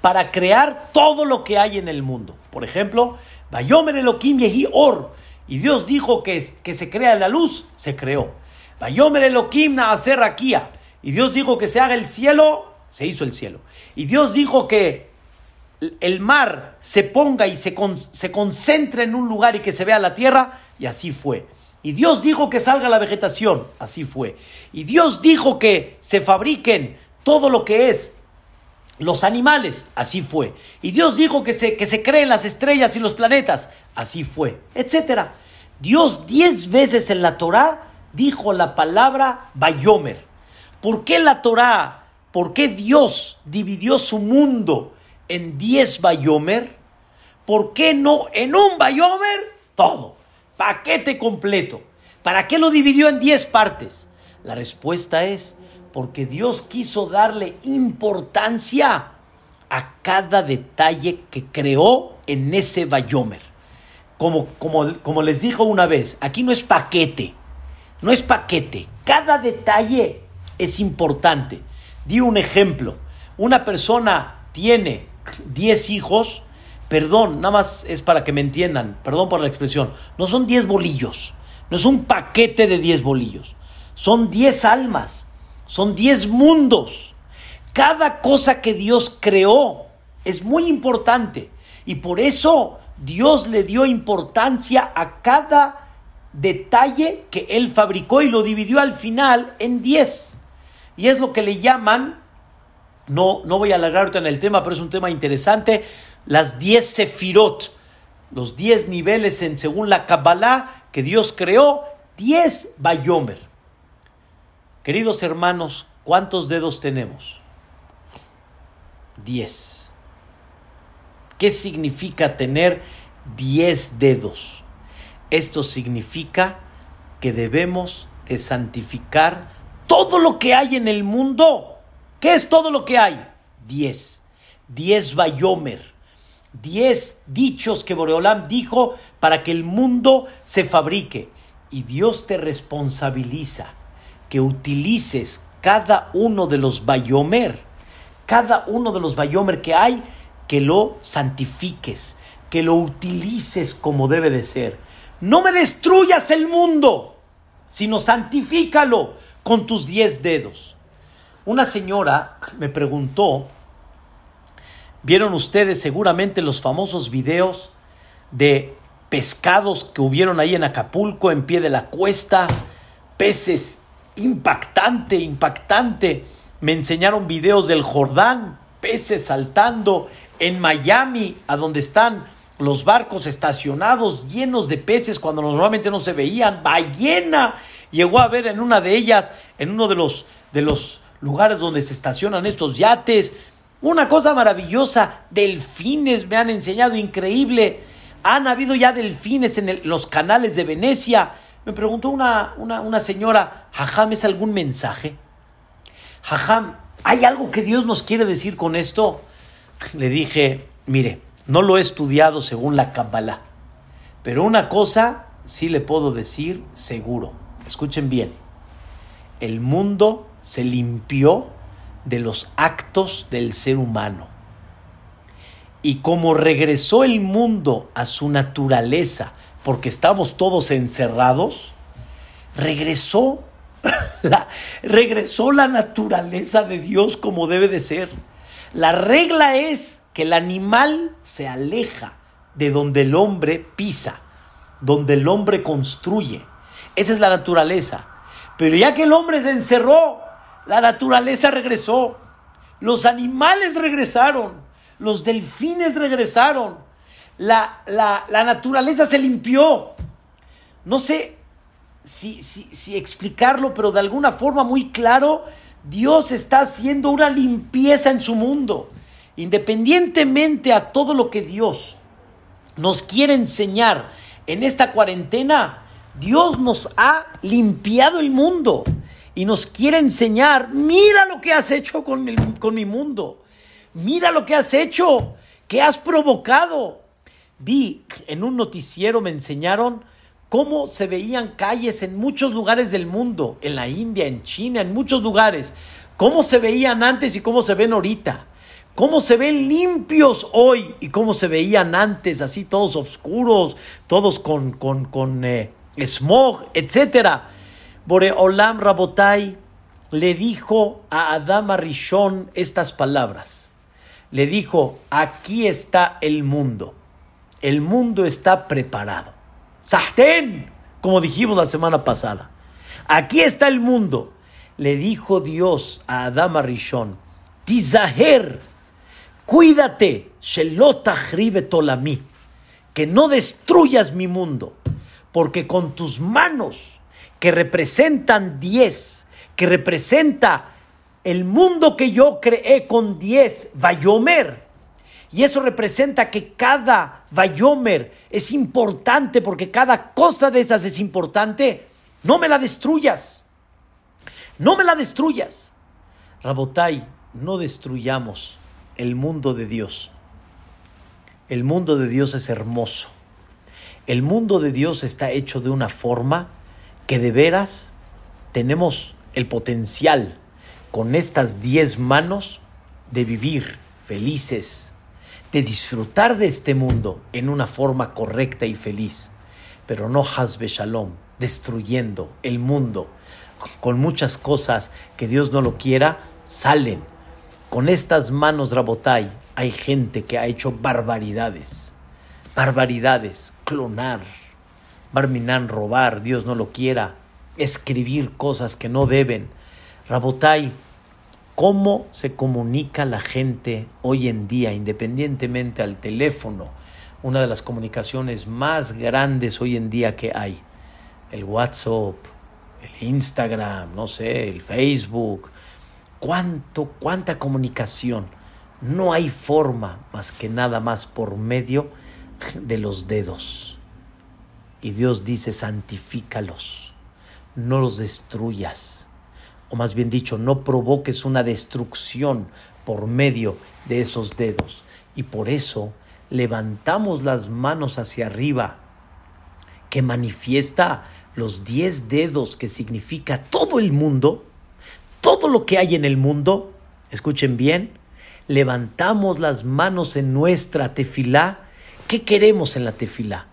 para crear todo lo que hay en el mundo. Por ejemplo, Bayomer Elohim Yehi Or. Y Dios dijo que, que se crea la luz, se creó. Bayomer Elohim Naaser Rakia. Y Dios dijo que se haga el cielo, se hizo el cielo. Y Dios dijo que el mar se ponga y se, se concentre en un lugar y que se vea la tierra, y así fue. Y Dios dijo que salga la vegetación, así fue. Y Dios dijo que se fabriquen todo lo que es los animales, así fue. Y Dios dijo que se, que se creen las estrellas y los planetas, así fue, etc. Dios diez veces en la Torah dijo la palabra Bayomer. ¿Por qué la Torah, por qué Dios dividió su mundo en diez Bayomer? ¿Por qué no en un Bayomer todo? Paquete completo. ¿Para qué lo dividió en diez partes? La respuesta es porque Dios quiso darle importancia a cada detalle que creó en ese Bayomer. Como, como, como les dijo una vez, aquí no es paquete, no es paquete, cada detalle es importante. Di un ejemplo, una persona tiene 10 hijos, perdón, nada más es para que me entiendan, perdón por la expresión, no son 10 bolillos, no es un paquete de 10 bolillos, son 10 almas son 10 mundos. Cada cosa que Dios creó es muy importante y por eso Dios le dio importancia a cada detalle que él fabricó y lo dividió al final en 10. Y es lo que le llaman, no, no voy a alargarte en el tema, pero es un tema interesante, las 10 sefirot, los 10 niveles en, según la Kabbalah que Dios creó, 10 Bayomer. Queridos hermanos, ¿cuántos dedos tenemos? Diez. ¿Qué significa tener diez dedos? Esto significa que debemos de santificar todo lo que hay en el mundo. ¿Qué es todo lo que hay? Diez. Diez bayomer. Diez dichos que Boreolam dijo para que el mundo se fabrique. Y Dios te responsabiliza que utilices cada uno de los bayomer, cada uno de los bayomer que hay, que lo santifiques, que lo utilices como debe de ser. No me destruyas el mundo, sino santifícalo con tus diez dedos. Una señora me preguntó, vieron ustedes seguramente los famosos videos de pescados que hubieron ahí en Acapulco, en pie de la cuesta, peces impactante, impactante. Me enseñaron videos del Jordán, peces saltando en Miami, a donde están los barcos estacionados llenos de peces cuando normalmente no se veían. Ballena llegó a ver en una de ellas, en uno de los, de los lugares donde se estacionan estos yates. Una cosa maravillosa, delfines me han enseñado, increíble. Han habido ya delfines en los canales de Venecia. Me preguntó una, una, señora, Jajam, ¿es algún mensaje? Jajam, ¿hay algo que Dios nos quiere decir con esto? Le dije, mire, no lo he estudiado según la Kabbalah, pero una cosa sí le puedo decir seguro. Escuchen bien, el mundo se limpió de los actos del ser humano. Y como regresó el mundo a su naturaleza, porque estamos todos encerrados, regresó *laughs* la, regresó la naturaleza de Dios como debe de ser. La regla es que el animal se aleja de donde el hombre pisa, donde el hombre construye. Esa es la naturaleza. Pero ya que el hombre se encerró, la naturaleza regresó. Los animales regresaron. Los delfines regresaron la, naturaleza se limpió. No sé si, si, explicarlo, pero de alguna forma muy claro, Dios está haciendo una limpieza en su mundo. Independientemente a todo lo que Dios nos quiere enseñar en esta cuarentena, Dios nos ha limpiado el mundo y nos quiere enseñar, mira lo que has hecho con, mi mundo, mira lo que has hecho, que has provocado. Vi en un noticiero, me enseñaron cómo se veían calles en muchos lugares del mundo, en la India, en China, en muchos lugares, cómo se veían antes y cómo se ven ahorita. cómo se ven limpios hoy y cómo se veían antes, así todos oscuros, todos con, con, con eh, smog, etc. Boreolam Rabotai le dijo a Adama Rishon estas palabras. Le dijo, aquí está el mundo. El mundo está preparado. Sahten, como dijimos la semana pasada. Aquí está el mundo. Le dijo Dios a Adama Rishon, Tizaher, cuídate, Shelota Tolami, que no destruyas mi mundo, porque con tus manos, que representan diez, que representa el mundo que yo creé con diez, Vayomer, y eso representa que cada Vayomer es importante porque cada cosa de esas es importante. No me la destruyas. No me la destruyas. Rabotai, no destruyamos el mundo de Dios. El mundo de Dios es hermoso. El mundo de Dios está hecho de una forma que de veras tenemos el potencial con estas diez manos de vivir felices, de disfrutar de este mundo en una forma correcta y feliz, pero no hasbe shalom, destruyendo el mundo. Con muchas cosas que Dios no lo quiera, salen. Con estas manos Rabotai hay gente que ha hecho barbaridades, barbaridades, clonar, barminan, robar, Dios no lo quiera, escribir cosas que no deben. Rabotai, cómo se comunica la gente hoy en día, independientemente al teléfono, una de las comunicaciones más grandes hoy en día que hay, el WhatsApp, el Instagram, no sé, el Facebook, cuánto, cuánta comunicación. No hay forma más que nada más por medio de los dedos. Y Dios dice, santifícalos, no los destruyas o más bien dicho, no provoques una destrucción por medio de esos dedos. Y por eso levantamos las manos hacia arriba, que manifiesta los diez dedos, que significa todo el mundo, todo lo que hay en el mundo. Escuchen bien, levantamos las manos en nuestra tefilá. ¿Qué queremos en la tefilá?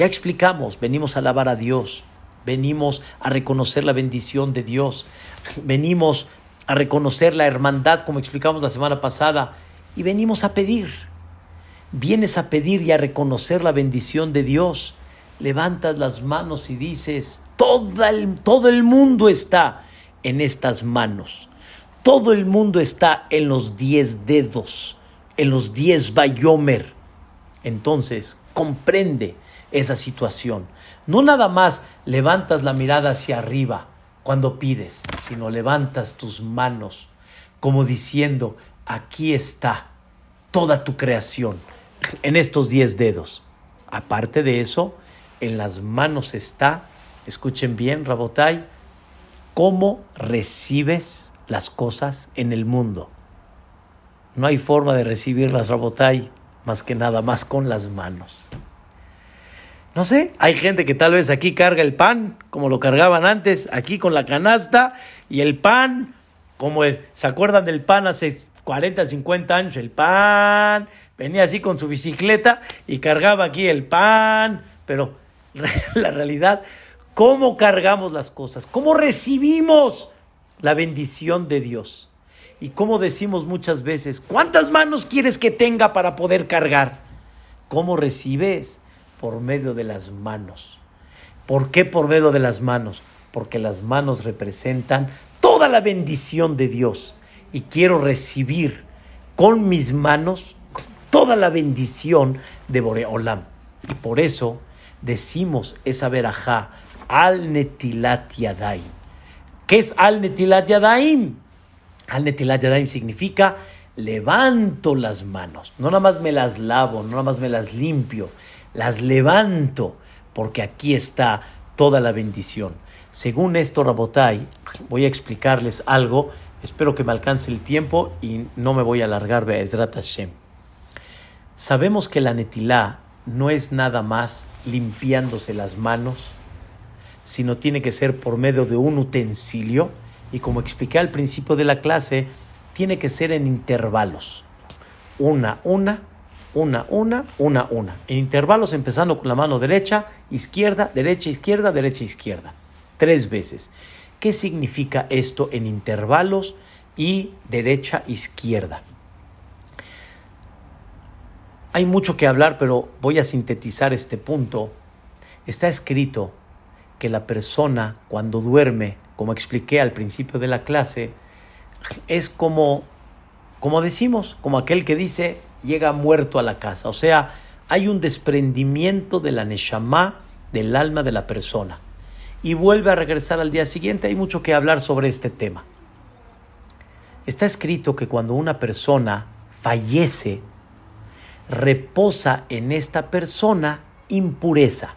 Ya explicamos, venimos a alabar a Dios, venimos a reconocer la bendición de Dios, venimos a reconocer la hermandad, como explicamos la semana pasada, y venimos a pedir. Vienes a pedir y a reconocer la bendición de Dios. Levantas las manos y dices, todo el, todo el mundo está en estas manos. Todo el mundo está en los diez dedos, en los diez bayomer. Entonces, comprende esa situación. No nada más levantas la mirada hacia arriba cuando pides, sino levantas tus manos como diciendo, aquí está toda tu creación en estos diez dedos. Aparte de eso, en las manos está, escuchen bien, Rabotai, cómo recibes las cosas en el mundo. No hay forma de recibirlas, Rabotai, más que nada más con las manos. No sé, hay gente que tal vez aquí carga el pan, como lo cargaban antes, aquí con la canasta, y el pan, como se acuerdan del pan hace 40, 50 años, el pan, venía así con su bicicleta y cargaba aquí el pan, pero *laughs* la realidad, ¿cómo cargamos las cosas? ¿Cómo recibimos la bendición de Dios? Y cómo decimos muchas veces, ¿cuántas manos quieres que tenga para poder cargar? ¿Cómo recibes? Por medio de las manos. ¿Por qué por medio de las manos? Porque las manos representan toda la bendición de Dios y quiero recibir con mis manos toda la bendición de Boreolam. Y por eso decimos esa verajá, al netilat yadaim. ¿Qué es al netilat yadaim? Al netilat yadaim significa levanto las manos. No nada más me las lavo, no nada más me las limpio, las levanto, porque aquí está toda la bendición. Según esto, Rabotai, voy a explicarles algo. Espero que me alcance el tiempo y no me voy a alargar, Be'ezrat Hashem. Sabemos que la netilá no es nada más limpiándose las manos, sino tiene que ser por medio de un utensilio y como expliqué al principio de la clase, tiene que ser en intervalos. una, una, una, una, una, una. En intervalos empezando con la mano derecha, izquierda, derecha, izquierda, derecha, izquierda. Tres veces. ¿Qué significa esto en intervalos y derecha, izquierda? Hay mucho que hablar, pero voy a sintetizar este punto. Está escrito que la persona cuando duerme, como expliqué al principio de la clase, es como, como decimos, como aquel que dice, llega muerto a la casa. O sea, hay un desprendimiento de la Neshama, del alma de la persona. Y vuelve a regresar al día siguiente. Hay mucho que hablar sobre este tema. Está escrito que cuando una persona fallece, reposa en esta persona impureza.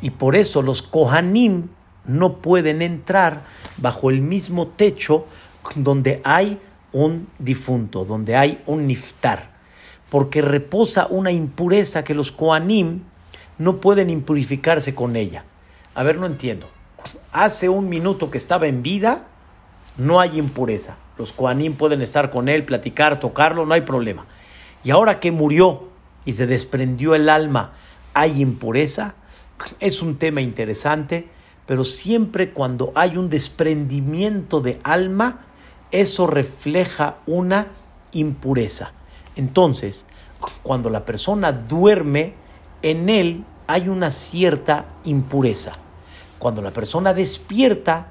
Y por eso los Kohanim no pueden entrar bajo el mismo techo donde hay un difunto, donde hay un niftar porque reposa una impureza que los Koanim no pueden impurificarse con ella. A ver, no entiendo. Hace un minuto que estaba en vida, no hay impureza. Los Koanim pueden estar con él, platicar, tocarlo, no hay problema. Y ahora que murió y se desprendió el alma, ¿hay impureza? Es un tema interesante, pero siempre cuando hay un desprendimiento de alma, eso refleja una impureza. Entonces, cuando la persona duerme, en él hay una cierta impureza. Cuando la persona despierta,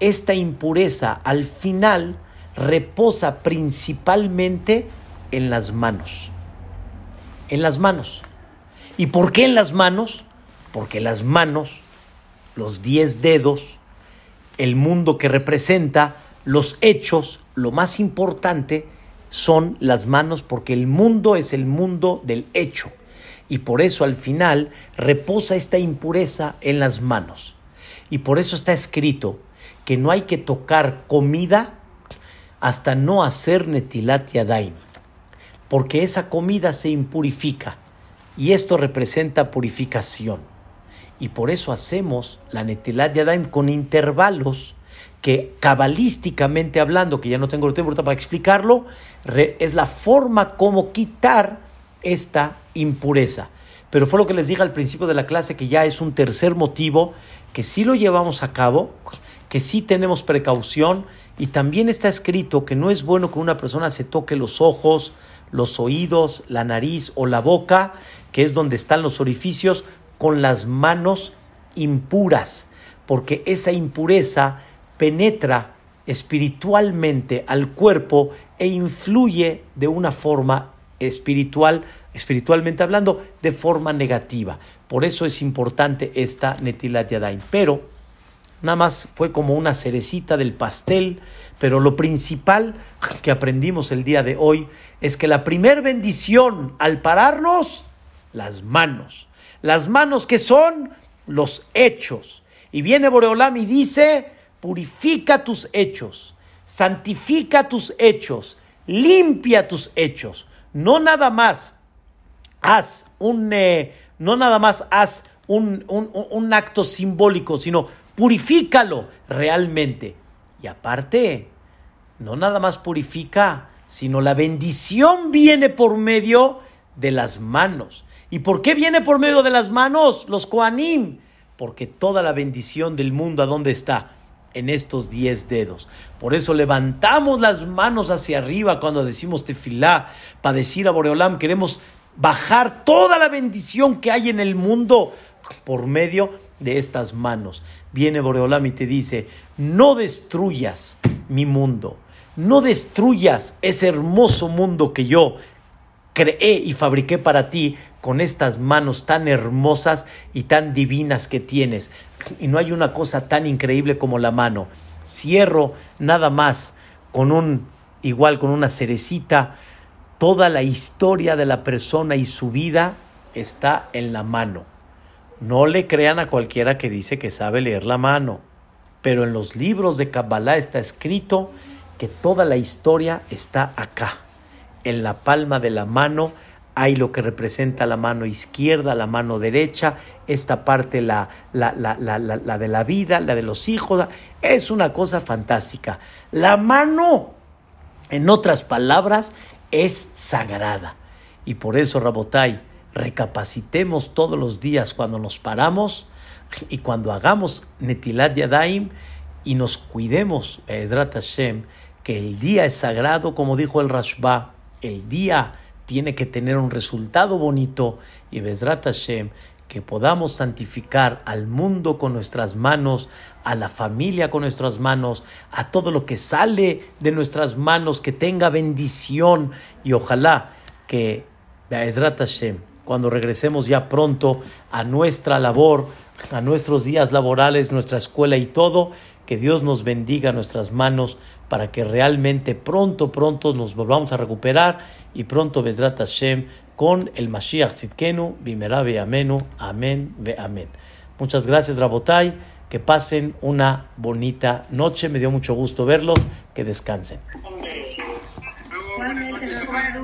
esta impureza al final reposa principalmente en las manos. En las manos. ¿Y por qué en las manos? Porque las manos, los diez dedos, el mundo que representa, los hechos, lo más importante, son las manos porque el mundo es el mundo del hecho y por eso al final reposa esta impureza en las manos. Y por eso está escrito que no hay que tocar comida hasta no hacer netilat yadaim, porque esa comida se impurifica y esto representa purificación. Y por eso hacemos la netilat yadaim con intervalos que cabalísticamente hablando, que ya no tengo tiempo para explicarlo, es la forma como quitar esta impureza. Pero fue lo que les dije al principio de la clase, que ya es un tercer motivo, que sí lo llevamos a cabo, que sí tenemos precaución, y también está escrito que no es bueno que una persona se toque los ojos, los oídos, la nariz o la boca, que es donde están los orificios, con las manos impuras, porque esa impureza penetra espiritualmente al cuerpo e influye de una forma espiritual, espiritualmente hablando, de forma negativa. Por eso es importante esta Netilat Yadayim. Pero nada más fue como una cerecita del pastel, pero lo principal que aprendimos el día de hoy es que la primer bendición al pararnos, las manos. Las manos que son los hechos. Y viene Boreolam y dice, purifica tus hechos, santifica tus hechos, limpia tus hechos. No nada más haz un, eh, no nada más haz un, un acto simbólico, sino purifícalo realmente. Y aparte, no nada más purifica, sino la bendición viene por medio de las manos. ¿Y por qué viene por medio de las manos? Los Koanim. Porque toda la bendición del mundo, ¿a dónde está? En estos diez dedos. Por eso levantamos las manos hacia arriba cuando decimos tefilá, para decir a Boreolam, queremos bajar toda la bendición que hay en el mundo por medio de estas manos. Viene Boreolam y te dice, no destruyas mi mundo, no destruyas ese hermoso mundo que yo creé y fabriqué para ti con estas manos tan hermosas y tan divinas que tienes. Y no hay una cosa tan increíble como la mano. Cierro nada más con un, igual con una cerecita, toda la historia de la persona y su vida está en la mano. No le crean a cualquiera que dice que sabe leer la mano, pero en los libros de Kabbalah está escrito que toda la historia está acá en la palma de la mano hay lo que representa la mano izquierda, la mano derecha, esta parte la, la, la, la, de la vida, la de los hijos, es una cosa fantástica. La mano, en otras palabras, es sagrada. Y por eso, Rabotai, recapacitemos todos los días cuando nos paramos y cuando hagamos Netilat Yadaim y nos cuidemos, Ezrat Hashem, que el día es sagrado, como dijo el Rashba, el día tiene que tener un resultado bonito y Bezrat Hashem, que podamos santificar al mundo con nuestras manos, a la familia con nuestras manos, a todo lo que sale de nuestras manos, que tenga bendición. Y ojalá que Bezrat Hashem, cuando regresemos ya pronto a nuestra labor, a nuestros días laborales, nuestra escuela y todo, que Dios nos bendiga nuestras manos para que realmente pronto, pronto nos volvamos a recuperar y pronto Bezrat Hashem con el Mashiach Tzidkenu, Bimerabe Amenu, Amén, Ve Amén. Muchas gracias, Rabotai. Que pasen una bonita noche. Me dio mucho gusto verlos. Que descansen.